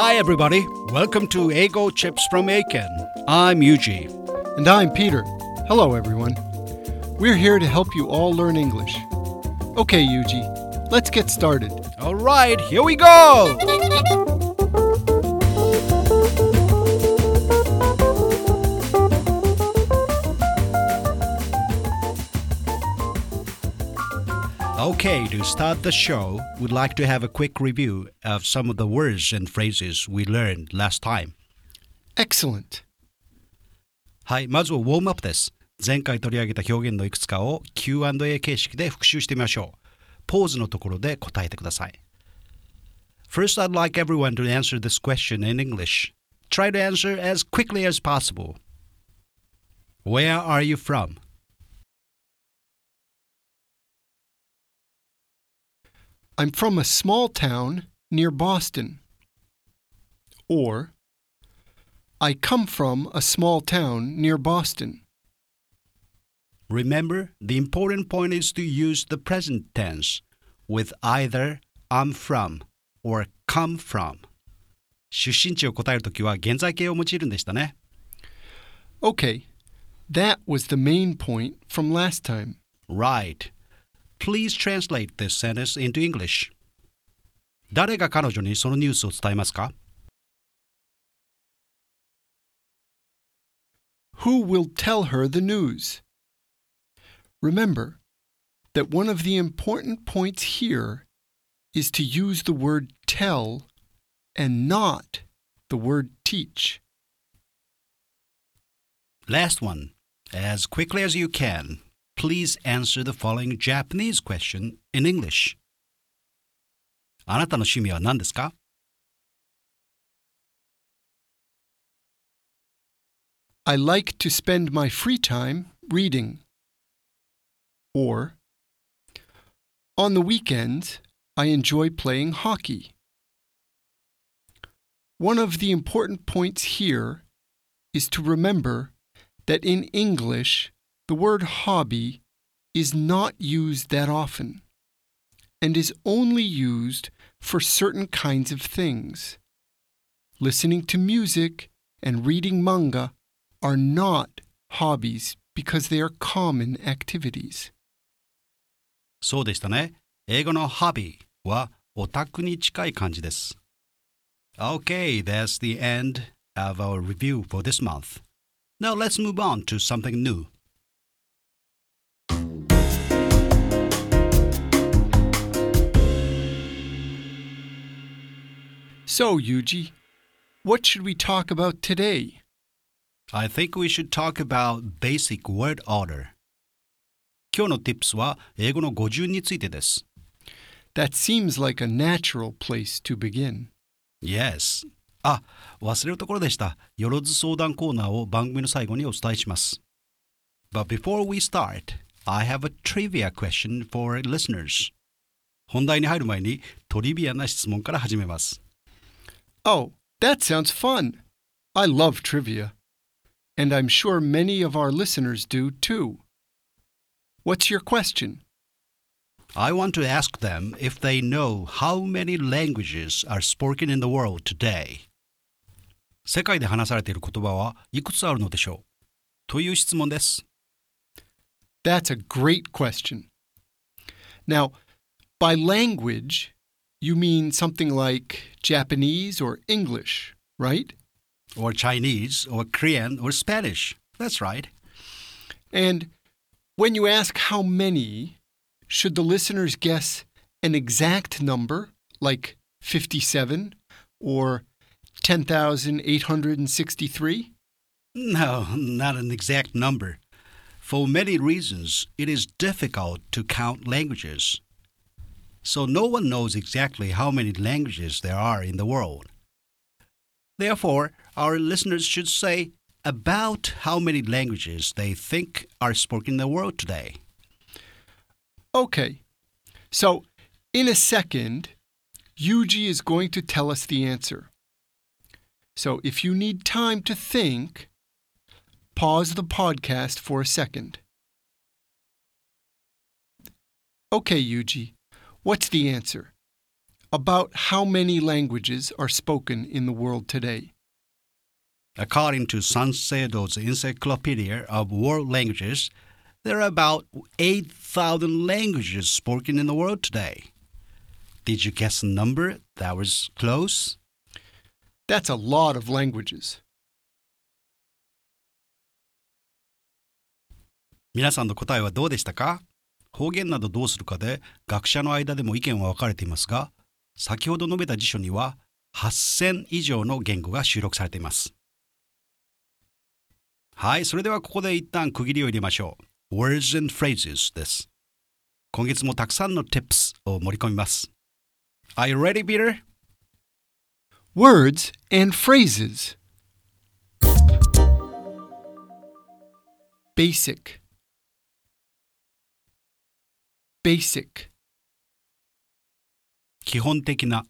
Hi, everybody. Welcome to Eigo Chips from Eiken. I'm Yuji. And I'm Peter. Hello, everyone. We're here to help you all learn English. Okay, Yuji, let's get started. All right, here we go. Okay, to start the show, we'd like to have a quick review of some of the words and phrases we learned last time. Excellent. はい、まずはウォームアップです。前回取り上げた表現のいくつかを Q&A 形式で復習してみましょう。ポーズのところで答えてください。First, I'd like everyone to answer this question in English. Try to answer as quickly as possible. Where are you from? I'm from a small town near Boston. Or, I come from a small town near Boston. Remember, the important point is to use the present tense with either I'm from or come from. 出身地を答えるときは現在形を用いるんでしたね。 Okay, that was the main point from last time. Right. Please translate this sentence into English. 誰が彼女にそのニュースを伝えますか Who will tell her the news? Remember that one of the important points here is to use the word tell and not the word teach. Last one. As quickly as you can, please answer the following Japanese question in English. あなたの趣味は何ですか I like to spend my free time reading. Or, on the weekends, I enjoy playing hockey. One of the important points here is to remember that in English, the word hobby is not used that often and is only used for certain kinds of things. Listening to music and reading manga are not hobbies because they are common activities. そうでしたね。英語の hobby はオタクに近い感じです。Okay, that's the end of our review for this month. Now let's move on to something new. So, Yuji, what should we talk about today? I think we should talk about basic word order. 今日の tips は英語の語順についてです。 That seems like a natural place to begin. Yes. あ、忘れるところでした。よろず相談コーナーを番組の最後にお伝えします。But before we start, I have a trivia question for listeners. 本題に入る前にトリビアな質問から始めます。 Oh, that sounds fun. I love trivia. And I'm sure many of our listeners do too. What's your question? I want to ask them if they know how many languages are spoken in the world today. 世界で話されている言葉はいくつあるのでしょうという質問です。 That's a great question. Now, by language, you mean something like Japanese or English, right? or Chinese, or Korean, or Spanish. That's right. And when you ask how many, should the listeners guess an exact number, like 57 or 10,863? No, not an exact number. For many reasons, it is difficult to count languages. So no one knows exactly how many languages there are in the world. Therefore, our listeners should say about how many languages they think are spoken in the world today. Okay. So, in a second, Yuji is going to tell us the answer. So, if you need time to think, pause the podcast for a second. Okay, Yuji, What's the answer? About how many languages are spoken in the world today? According to Sanseido's Encyclopedia of World Languages, there are about 8,000 languages spoken in the world today. Did you guess the number? That was close. That's a lot of languages. 皆さんの答えはどうでしたか方言などどうするかで学者の間でも意見は分かれていますが、先ほど述べた辞書には8000以上の言語が収録されています。はい、それではここで一旦区切りを入れましょう。Words and phrases です。今月もたくさんの tips を盛り込みます。Are you ready, Peter? Words and phrases. Basic. Basic. 基本的な。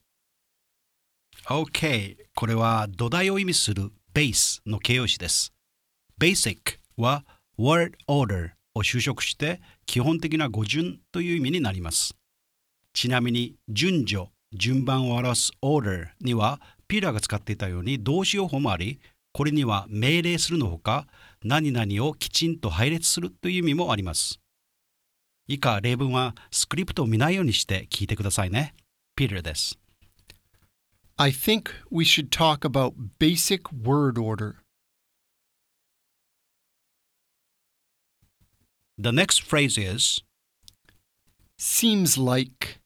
OK。これは土台を意味する base の形容詞です。basic は word order を修飾して基本的な語順という意味になります。ちなみに順序、順番を表す order にはピーラーが使っていたように動詞用法もあり、これには命令するのほか何々をきちんと配列するという意味もあります。以下例文はスクリプトを見ないようにして聞いてくださいね。Peter です。I think we should talk about basic word order. The next phrase is Seems like.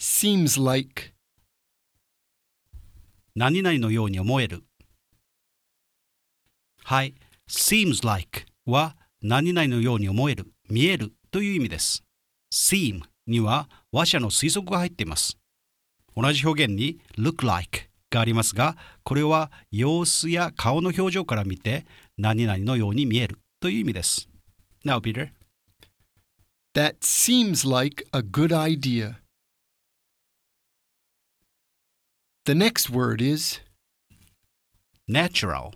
Seems like. 何々のように思える。はい。seems like は何々のように思える、見えるという意味です。seem には話者の推測が入っています。同じ表現に look like がありますが、これは様子や顔の表情から見て何々のように見えるという意味です。Now, Peter. That seems like a good idea. The next word is natural.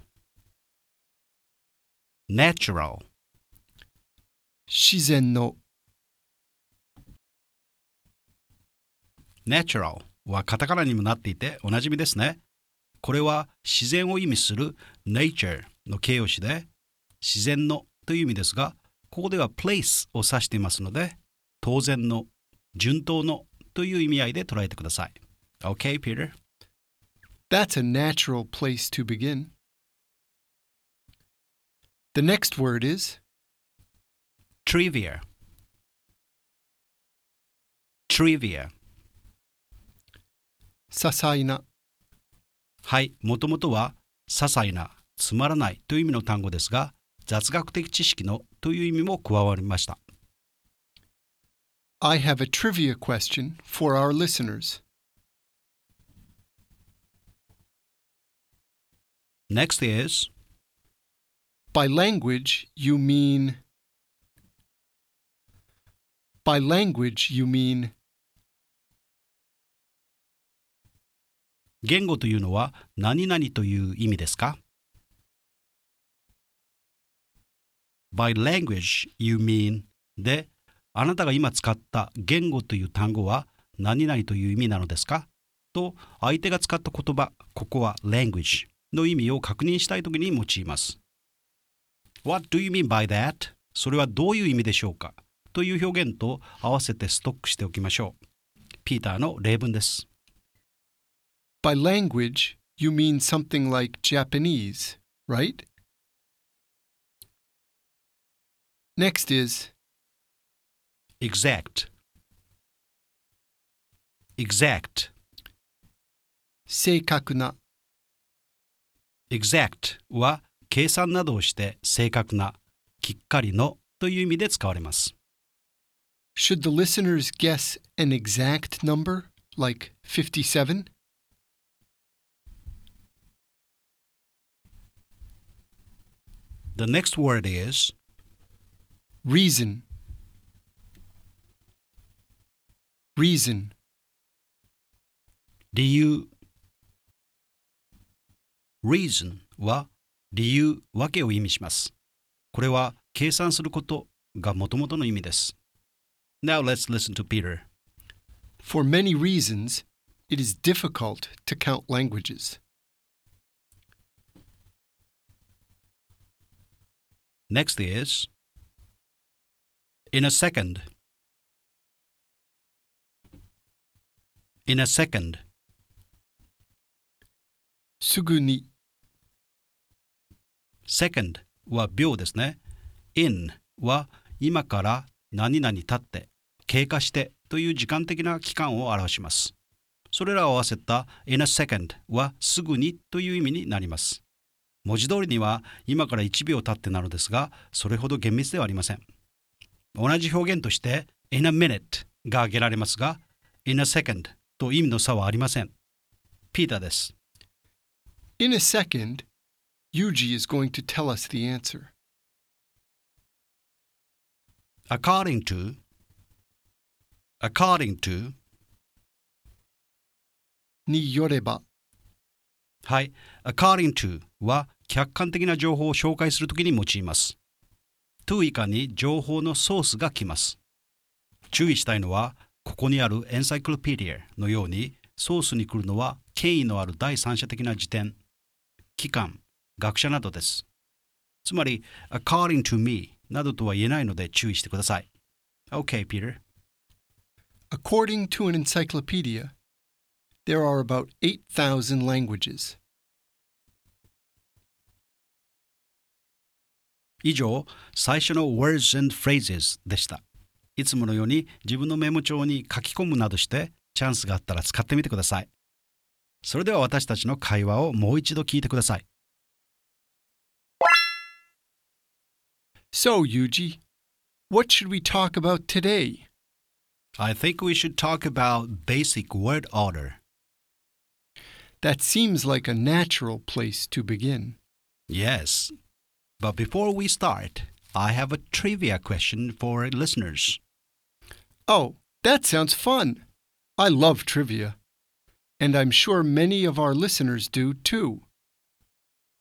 natural. 自然の natural はカタカナにもなっていておなじみですね。これは自然を意味する nature の形容詞で自然のという意味ですが、ここでは place を指していますので、当然の、順当のという意味合いで捉えてください。OK, Peter? That's a natural place to begin. The next word is trivia. trivia. 些細なはい、もともとは些細な、つまらないという意味の単語ですが、雑学的知識のという意味も加わりました。 I have a trivia question for our listeners. Next is By language, you mean. By language, you mean. 言語というのは何々という意味ですか ?By language you mean であなたが今使った言語という単語は何々という意味なのですか？と相手が使った言葉、ここは language の意味を確認したいときに用います。What do you mean by that? それはどういう意味でしょうか？という表現と合わせてストックしておきましょう。ピーターの例文です。By language, you mean something like Japanese, right? Next is exact exact 正確な exact は計算などをして正確なきっかりのという意味で使われます Should the listeners guess an exact number, like 57? The next word is Reason. Reason. 理由 reason は理由、わけを意味しますこれは計算することがもともとの意味です Now let's listen to Peter For many reasons, it is difficult to count languages. Next is in a second. In a second. すぐに、 second は秒ですね。in は今から 何々経って、経過してという時間的な期間を表します。それらを合わせた in a second はすぐにという意味になります。文字通りには今から1秒経ってなのですが、それほど厳密ではありません。同じ表現として in a minute が挙げられますが、in a second と意味の差はありません。ピーターです。In a second, Yuji is going to tell us the answer. According to according to によれば、はい。according to は客観的な情報を紹介するときに用います。to 以下に情報のソースが来ます。注意したいのはここにあるエンサイクロペディアのようにソースに来るのは権威のある第三者的な辞典機関学者などです。つまり according to me などとは言えないので注意してください OK Peter According to an encyclopedia, there are about 8,000 languages. 以上、最初の Words and Phrases でした。いつものように自分のメモ帳に書き込むなどしてチャンスがあったら使ってみてください。それでは私たちの会話をもう一度聞いてください。So, Yuji, what should we talk about today? I think we should talk about basic word order. That seems like a natural place to begin. Yes. But before we start, I have a trivia question for listeners. Oh, that sounds fun. I love trivia. And I'm sure many of our listeners do too.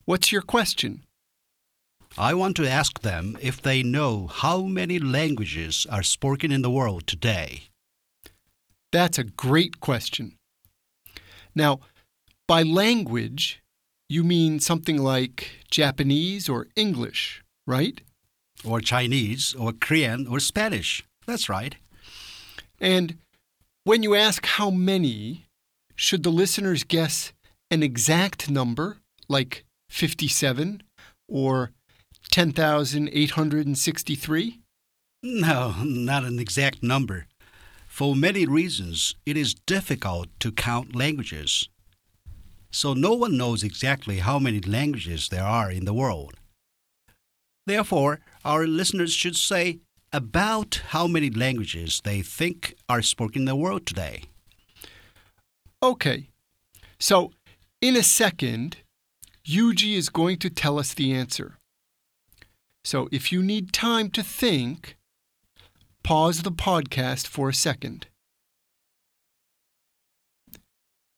What's your question? I want to ask them if they know how many languages are spoken in the world today. That's a great question. Now, by language, you mean something like Japanese or English, right? or Chinese, or Korean, or Spanish. That's right. And when you ask how many, should the listeners guess an exact number, like 57 or 10,863? No, not an exact number. For many reasons, it is difficult to count languages. So no one knows exactly how many languages there are in the world. Therefore, our listeners should say about how many languages they think are spoken in the world today. Okay. So, in a second, Yuji is going to tell us the answer. So, if you need time to think, pause the podcast for a second.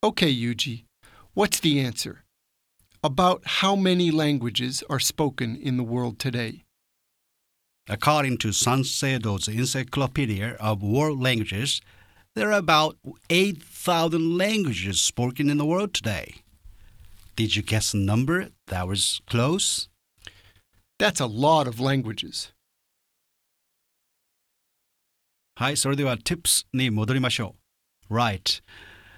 Okay, Yuji, what's the answer? About how many languages are spoken in the world today? According to Sanseido's Encyclopedia of World Languages, there are about 8,000 languages spoken in the world today. Did you guess a number that was close? That's a lot of languages. はい、それでは tips に戻りましょう。Right.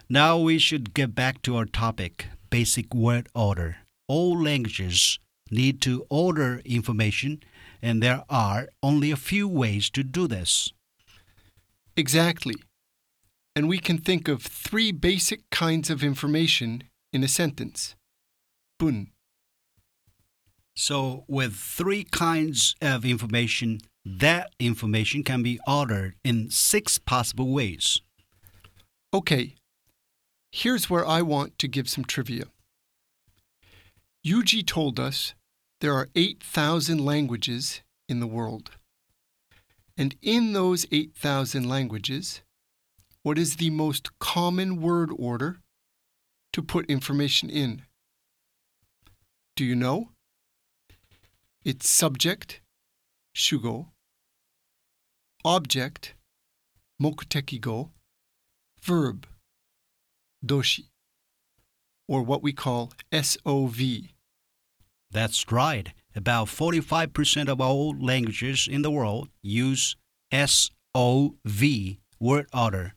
Now we should get back to our topic, basic word order. All languages need to order information, and there are only a few ways to do this. Exactly. And we can think of three basic kinds of information in a sentence. Bun. So, with three kinds of information, that information can be ordered in six possible ways. Okay, here's where I want to give some trivia. Yuji told us there are 8,000 languages in the world. And in those 8,000 languages, what is the most common word order to put information in? Do you know? It's subject, shugo, object, mokuteki go, verb, doshi, or what we call SOV. That's right. About 45% of all languages in the world use SOV word order,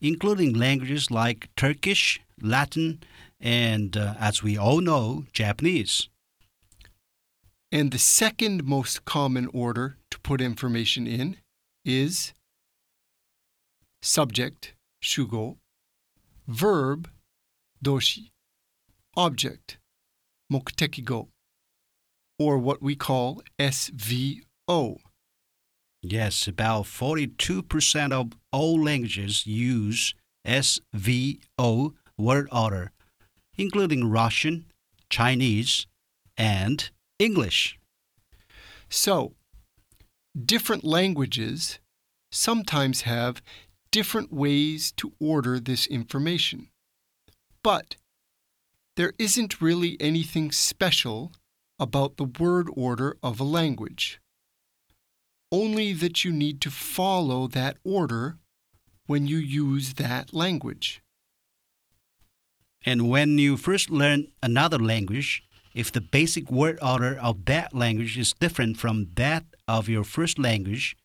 including languages like Turkish, Latin, and, uh, as we all know, Japanese. And the second most common order to put information in is subject, shugo, verb, doshi, object, mokutekigo, or what we call SVO. Yes, about 42% of all languages use SVO word order, including Russian, Chinese, and English. So, different languages sometimes have different ways to order this information. But there isn't really anything special about the word order of a language. Only that you need to follow that order when you use that language. And when you first learn another language, if the basic word order of that language is different from that of your first language,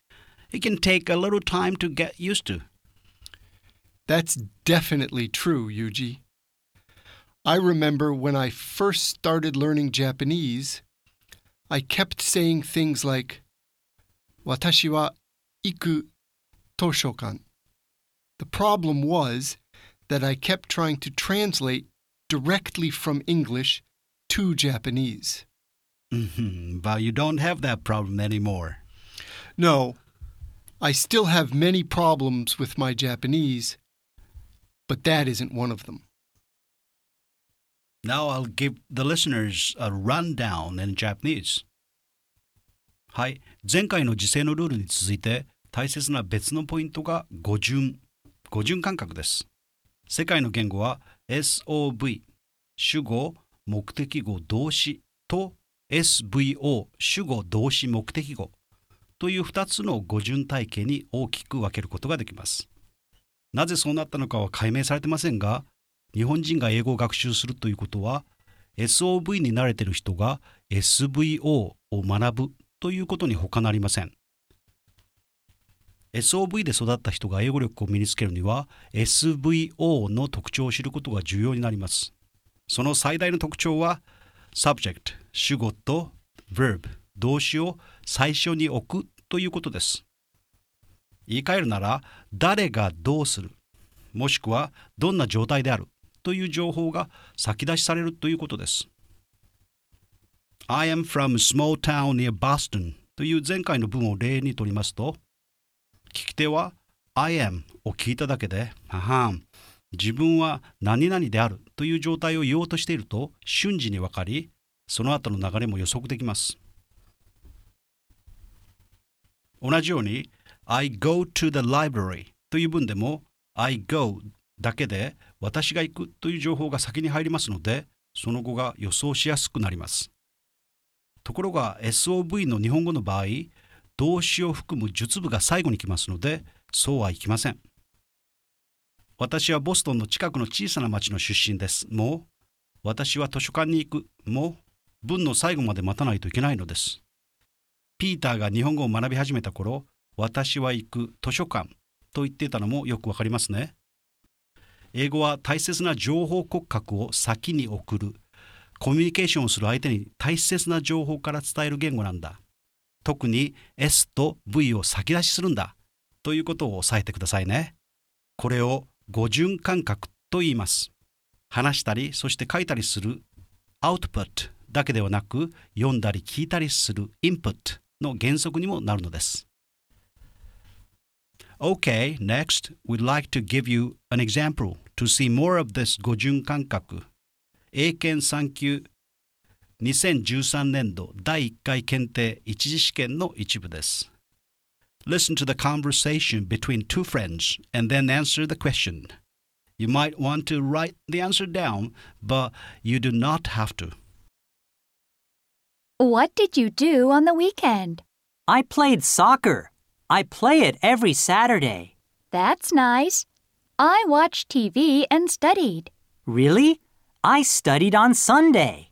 it can take a little time to get used to. That's definitely true, Yuji. I remember when I first started learning Japanese, I kept saying things like, Watashi wa iku toshokan. The problem was that I kept trying to translate directly from English to Japanese. Mhm, but you don't have that problem anymore. No, I still have many problems with my Japanese, but that isn't one of them. Now I'll give the listeners a rundown in Japanese. はい。前回の時制のルールに続いて大切な別のポイントが語順。語順感覚です。世界の言語は SOV、主語、 目的語、動詞と SVO、主語、動詞、目的語という2つの語順体系に大きく分けることができます。なぜそうなったのかは解明されてませんが、日本人が英語を学習するということは SOV に慣れている人が SVO を学ぶということに他なりません SOV で育った人が英語力を身につけるには SVO の特徴を知ることが重要になりますその最大の特徴は subject 主語と verb 動詞を最初に置くということです言い換えるなら誰がどうするもしくはどんな状態であるという情報が先出しされるということです。I am from a small town near Boston という前回の文を例にとりますと、聞き手は I am を聞いただけで、ははん、自分は何々であるという状態を言おうとしていると瞬時にわかり、その後の流れも予測できます。同じように、I go to the library という文でも I go だけで私が行くという情報が先に入りますのでその後が予想しやすくなりますところが SOV の日本語の場合動詞を含む述部が最後に来ますのでそうはいきません私はボストンの近くの小さな町の出身ですもう私は図書館に行くもう文の最後まで待たないといけないのですピーターが日本語を学び始めた頃私は行く図書館と言っていたのもよくわかりますね英語は大切な情報骨格を先に送る。コミュニケーションをする相手に大切な情報から伝える言語なんだ。特に S と V を先出しするんだ。ということを押さえてくださいね。これを語順感覚と言います。話したり、そして書いたりするアウトプットだけではなく、読んだり聞いたりするインプットの原則にもなるのです。Okay, next, we'd like to give you an example to see more of this 語順感覚。英検3級2013年度第1回検定一次試験の一部です。Listen to the conversation between two friends and then answer the question. You might want to write the answer down, but you do not have to. What did you do on the weekend? I played soccer. I play it every Saturday. That's nice. I watched TV and studied. Really? I studied on Sunday.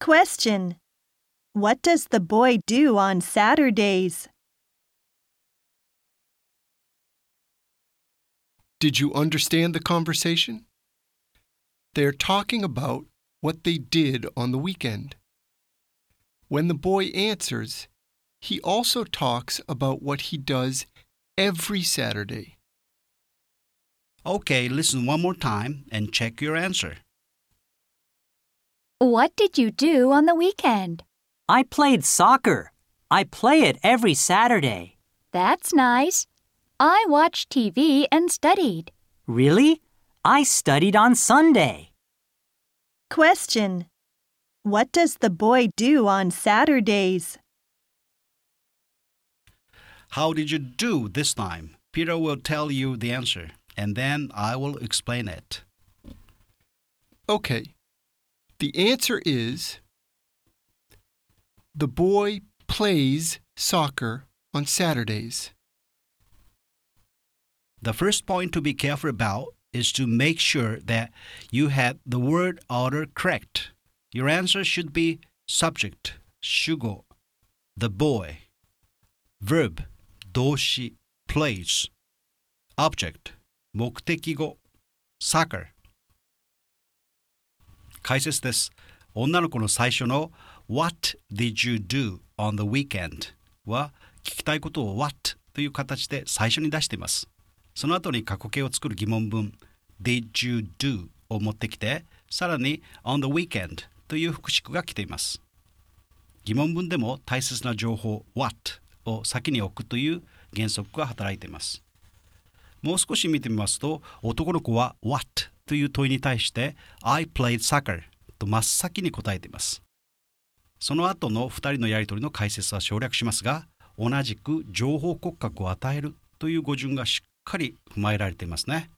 Question. What does the boy do on Saturdays? Did you understand the conversation? They're talking about what they did on the weekend. When the boy answers, he also talks about what he does every Saturday. Okay, listen one more time and check your answer. What did you do on the weekend? I played soccer. I play it every Saturday. That's nice. I watched TV and studied. Really? I studied on Sunday. Question. What does the boy do on Saturdays? How did you do this time? Peter will tell you the answer, and then I will explain it. Okay. The answer is the boy plays soccer on Saturdays The first point to be careful about is to make sure that you have the word order correct. Your answer should be subject, 主語, the boy, verb, 動詞 plays, object, 目的語 soccer 解説です。女の子の最初の What did you do on the weekend? は聞きたいことを What という形で最初に出しています。 その後に過去形を作る疑問文 Did you do? を持ってきてさらに On the weekend という副詞句が来ています。疑問文でも大切な情報 What を先に置くという原則が働いています。もう少し見てみますと男の子は What という問いに対して I played soccer と真っ先に答えています。その後の2人のやり取りの解説は省略しますが同じく情報骨格を与えるという語順がしっかり踏まえられていますね。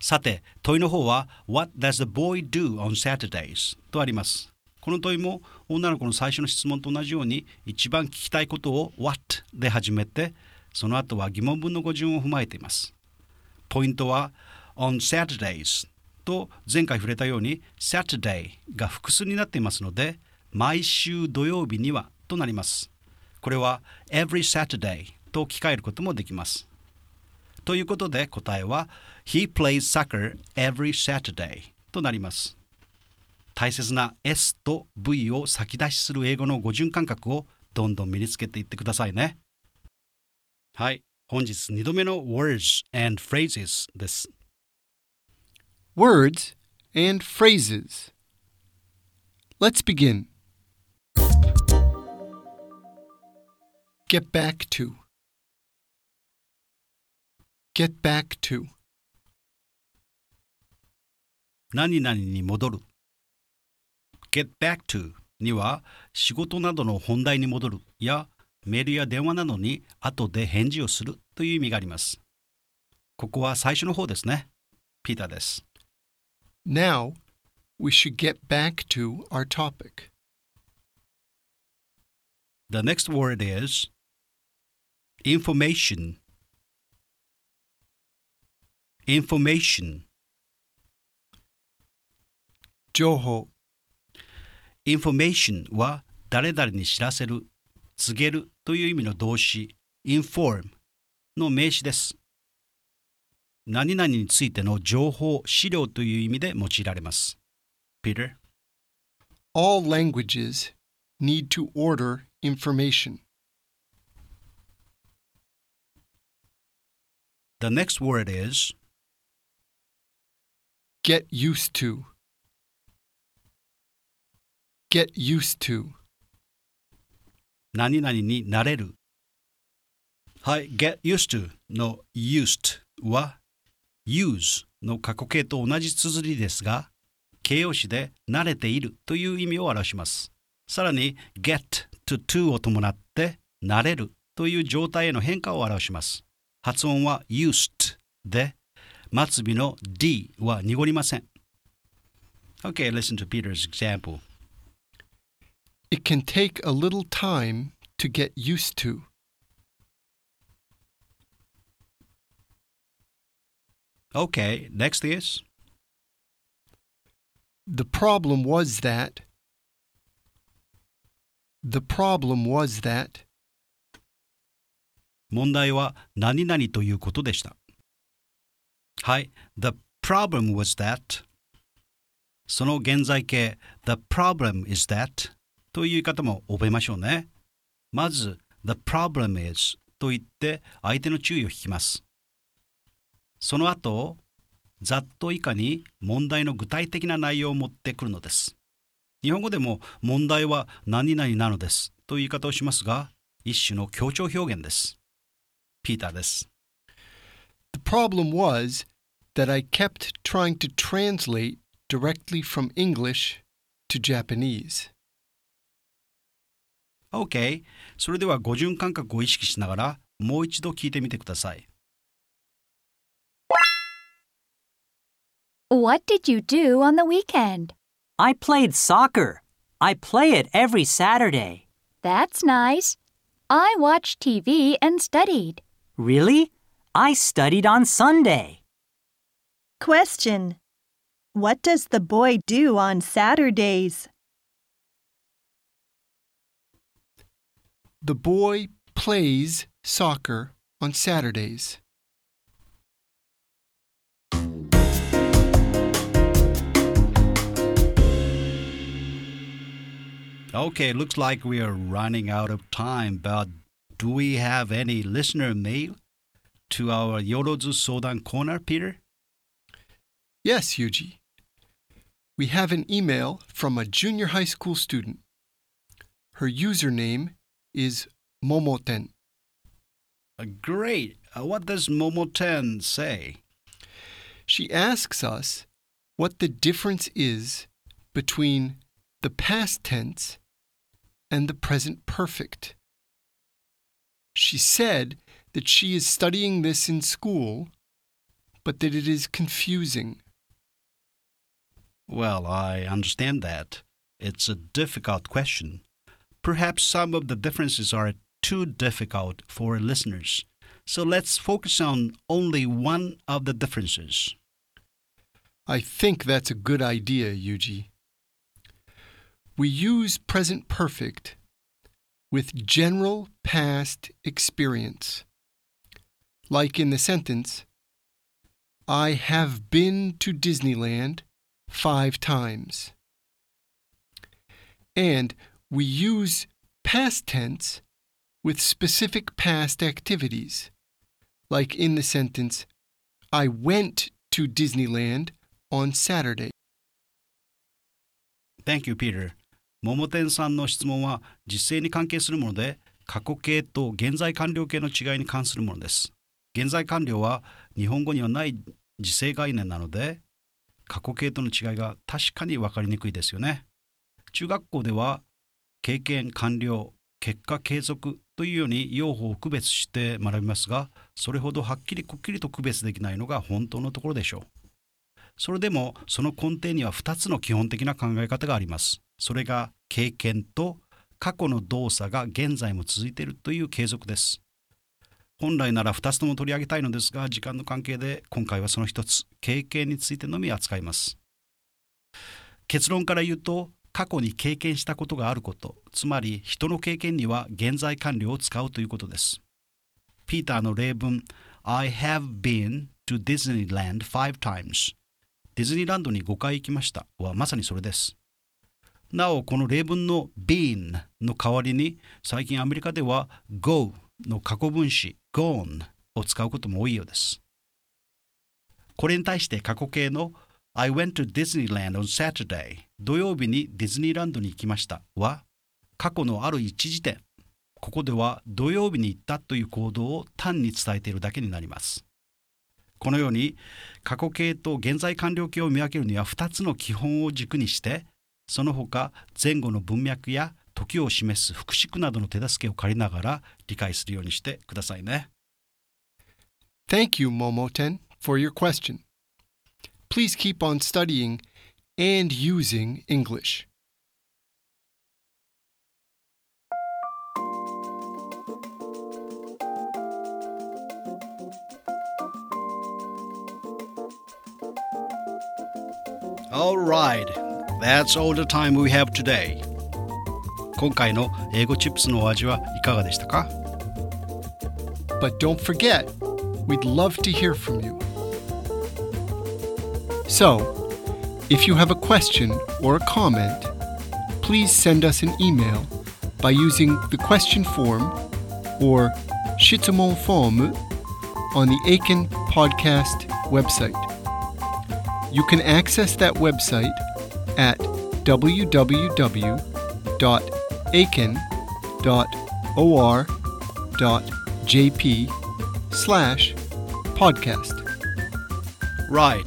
さて問いの方は What does the boy do on Saturdays? とあります。この問いも女の子の最初の質問と同じように一番聞きたいことを What で始めてその後は疑問文の語順を踏まえています。ポイントは on Saturdays と前回触れたように Saturday が複数になっていますので毎週土曜日にはとなります。これは every Saturday と置き換えることもできます。ということで答えは He plays soccer every Saturday となります。大切な S と V を先出しする英語の語順感覚をどんどん身につけていってくださいね。はい、本日2度目の Words and Phrases です。Words and phrases. Let's begin. Get back to. Get back to. 何々に戻る。get back to には仕事などの本題に戻るやメールや電話などに後で返事をするという意味があります。ここは最初の方ですね。ピーターです。Now, we should get back to our topic. The next word is information. Information. 情報 information は誰々に知らせる、告げるという意味の動詞 inform の名詞です。何々についての情報、資料という意味で用いられます。Peter? All languages need to order information. The next word is Get used to. Get used to. 何々になれる。はい、get used to の used は use の過去形と同じ綴りですが、形容詞で慣れているという意味を表します。さらに get to to を伴って慣れるという状態への変化を表します。発音は used で、末尾の d は濁りません。Okay, listen to Peter's example. It can take a little time to get used to. Okay, next is The problem was that. The problem was that. 問題は何々ということでした。 はい、The problem was that その現在形 The problem is that という言い方も覚えましょうね。まず The problem is と言って相手の注意を引きます。その後ざっと以下に問題の具体的な内容を持ってくるのです。日本語でも問題は何々なのですという言い方をしますが一種の強調表現です。ピーターです。The problem was that I kept trying to translate directly from English to Japanese. OK。それでは語順感覚を意識しながらもう一度聞いてみてください。 What did you do on the weekend? I played soccer. I play it every Saturday. That's nice. I watched TV and studied. Really? I studied on Sunday. Question. What does the boy do on Saturdays? The boy plays soccer on Saturdays. Okay, looks like we are running out of time, but do we have any listener mail to our Yorozu Sodan corner, Peter? Yes, Yuji. We have an email from a junior high school student. Her username is Momoten. Uh, great. Uh, what does Momoten say? She asks us what the difference is between the past tense and the present perfect. She said that she is studying this in school, but that it is confusing. Well, I understand that. It's a difficult question. Perhaps some of the differences are too difficult for listeners. So let's focus on only one of the differences. I think that's a good idea, Yuji. We use present perfect with general past experience Like in the sentence, I have been to Disneyland five times. And we use past tense with specific past activities. Like in the sentence, I went to Disneyland on Saturday. Thank you, Peter. 桃天さんの質問は実勢に関係するもので過去形と現在完了形の違いに関するものです。 現在完了は日本語にはない時制概念なので過去形との違いが確かに分かりにくいですよね。中学校では経験完了結果継続というように用法を区別して学びますがそれほどはっきりくっきりと区別できないのが本当のところでしょう。それでもその根底には2つの基本的な考え方があります。それが経験と過去の動作が現在も続いているという継続です。本来なら2つとも取り上げたいのですが時間の関係で今回はその1つ経験についてのみ扱います。結論から言うと過去に経験したことがあることつまり人の経験には現在完了を使うということです。ピーターの例文 I have been to Disneyland five times ディズニーランドに5回行きましたはまさにそれです。なお、この例文の been の代わりに最近アメリカでは go の過去分詞 gone を使うことも多いようです。これに対して過去形の I went to Disneyland on Saturday 土曜日にディズニーランドに行きましたは過去のある一時点ここでは土曜日に行ったという行動を単に伝えているだけになります。このように過去形と現在完了形を見分けるには2つの基本を軸にしてその他前後の文脈や時を示す副詞句などの手助けを借りながら理解するようにしてくださいね。Thank you, Momoten, for your question. Please keep on studying and using English. Alright, that's all the time we have today. 今回の英語チップスのお味はいかがでしたか But don't forget, we'd love to hear from you. So, if you have a question or a comment, please send us an email by using the question form or Shitsumon form on the Eiken Podcast website. You can access that website at www.eiken.com aiken.or.jp slash podcast. Right.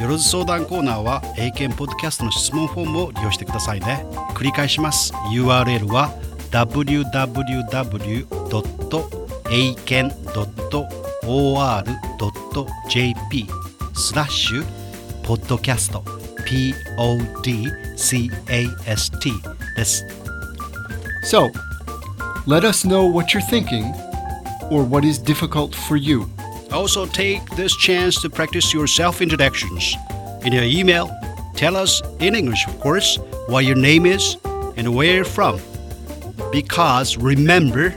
よろず相談コーナーは英検ポッドキャストの質問フォームを利用してくださいね。繰り返します。URL は www.aiken.or.jp スラッシュポッドキャスト podcast です。So, let us know what you're thinking or what is difficult for you. Also, take this chance to practice your self introductions. In your email, tell us in English, of course, what your name is and where you're from. Because remember,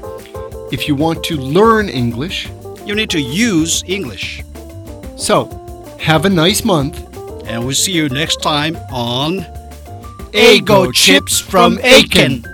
If you want to learn English, you need to use English. so have a nice month. And we'll see you next time on Eigo Chips from Eiken.